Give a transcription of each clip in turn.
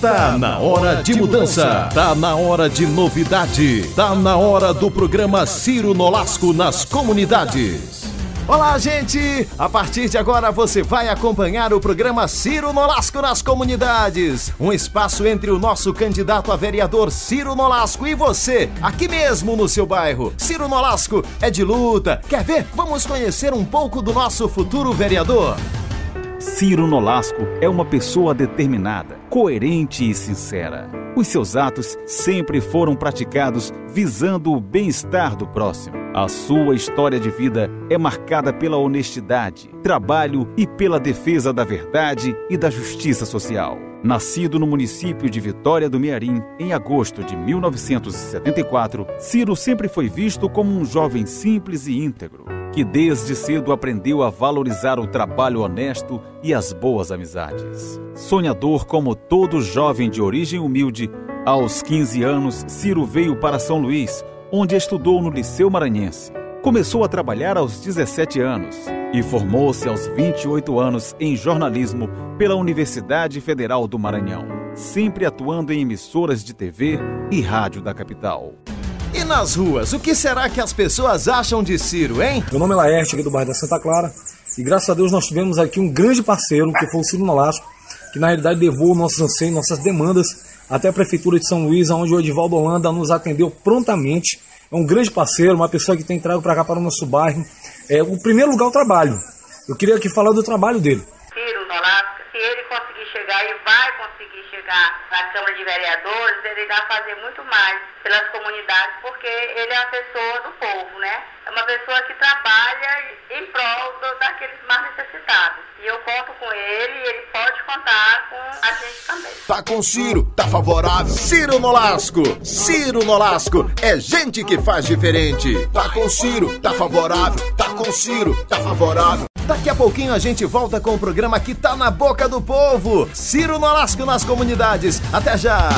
Tá na hora de mudança, tá na hora de novidade, tá na hora do programa Ciro Nolasco nas comunidades. Olá, gente! A partir de agora você vai acompanhar o programa Ciro Nolasco nas comunidades. Um espaço entre o nosso candidato a vereador Ciro Nolasco e você, aqui mesmo no seu bairro. Ciro Nolasco é de luta. Quer ver? Vamos conhecer um pouco do nosso futuro vereador. Ciro Nolasco é uma pessoa determinada, coerente e sincera. Os seus atos sempre foram praticados visando o bem-estar do próximo. A sua história de vida é marcada pela honestidade, trabalho e pela defesa da verdade e da justiça social. Nascido no município de Vitória do Mearim em agosto de 1974, Ciro sempre foi visto como um jovem simples e íntegro que desde cedo aprendeu a valorizar o trabalho honesto e as boas amizades. Sonhador como todo jovem de origem humilde, aos 15 anos, Ciro veio para São Luís, onde estudou no Liceu Maranhense. Começou a trabalhar aos 17 anos e formou-se aos 28 anos em jornalismo pela Universidade Federal do Maranhão, sempre atuando em emissoras de TV e rádio da capital. E nas ruas, o que será que as pessoas acham de Ciro, hein? Meu nome é Laerte, aqui do bairro da Santa Clara. E graças a Deus nós tivemos aqui um grande parceiro, que foi o Ciro Nolasco, que na realidade levou nossos anseios, nossas demandas até a Prefeitura de São Luís, onde o Edivaldo Holanda nos atendeu prontamente. É um grande parceiro, uma pessoa que tem trago para cá para o nosso bairro. É, o primeiro lugar é o trabalho. Eu queria aqui falar do trabalho dele. Ciro Nolasco, se ele conseguir chegar e vai conseguir chegar na Câmara de Vereadores, ele irá fazer muito mais pelas comunidades, porque ele é uma pessoa do povo, né? É uma pessoa que trabalha em prol do, daqueles mais necessitados. E eu conto com ele e ele pode contar com a gente também. Tá com Ciro, tá favorável. Ciro Nolasco, Ciro Nolasco, é gente que faz diferente. Tá com Ciro, tá favorável. Tá com Ciro, tá favorável. Daqui a pouquinho a gente volta com o programa que tá na boca do povo. Ciro Nolasco nas comunidades. Até já!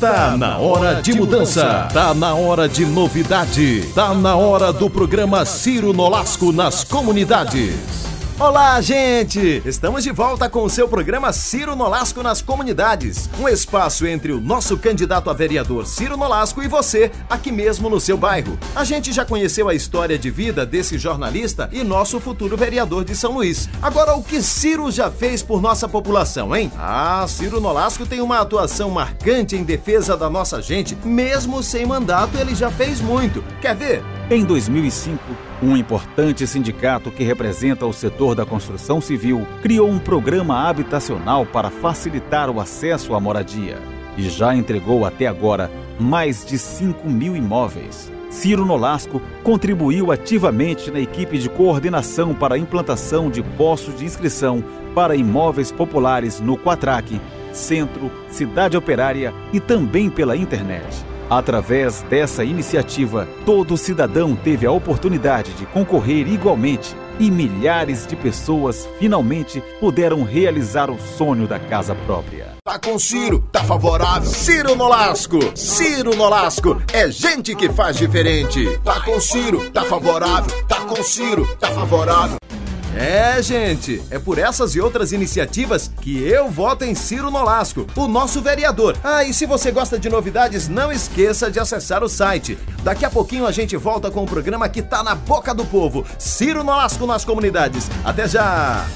Tá na hora de mudança, tá na hora de novidade, tá na hora do programa Ciro Nolasco nas comunidades. Olá, gente! Estamos de volta com o seu programa Ciro Nolasco nas comunidades. Um espaço entre o nosso candidato a vereador Ciro Nolasco e você, aqui mesmo no seu bairro. A gente já conheceu a história de vida desse jornalista e nosso futuro vereador de São Luís. Agora, o que Ciro já fez por nossa população, hein? Ah, Ciro Nolasco tem uma atuação marcante em defesa da nossa gente. Mesmo sem mandato, ele já fez muito. Quer ver? Em 2005, um importante sindicato que representa o setor da construção civil criou um programa habitacional para facilitar o acesso à moradia e já entregou até agora mais de 5 mil imóveis. Ciro Nolasco contribuiu ativamente na equipe de coordenação para a implantação de postos de inscrição para imóveis populares no Quatraque, Centro, Cidade Operária e também pela internet. Através dessa iniciativa, todo cidadão teve a oportunidade de concorrer igualmente e milhares de pessoas finalmente puderam realizar o sonho da casa própria. Tá com Ciro, tá favorável. Ciro Nolasco, Ciro Nolasco, é gente que faz diferente. Tá com Ciro, tá favorável. Tá com Ciro, tá favorável. É, gente, é por essas e outras iniciativas que eu voto em Ciro Nolasco, o nosso vereador. Ah, e se você gosta de novidades, não esqueça de acessar o site. Daqui a pouquinho a gente volta com o programa que tá na boca do povo. Ciro Nolasco nas comunidades. Até já!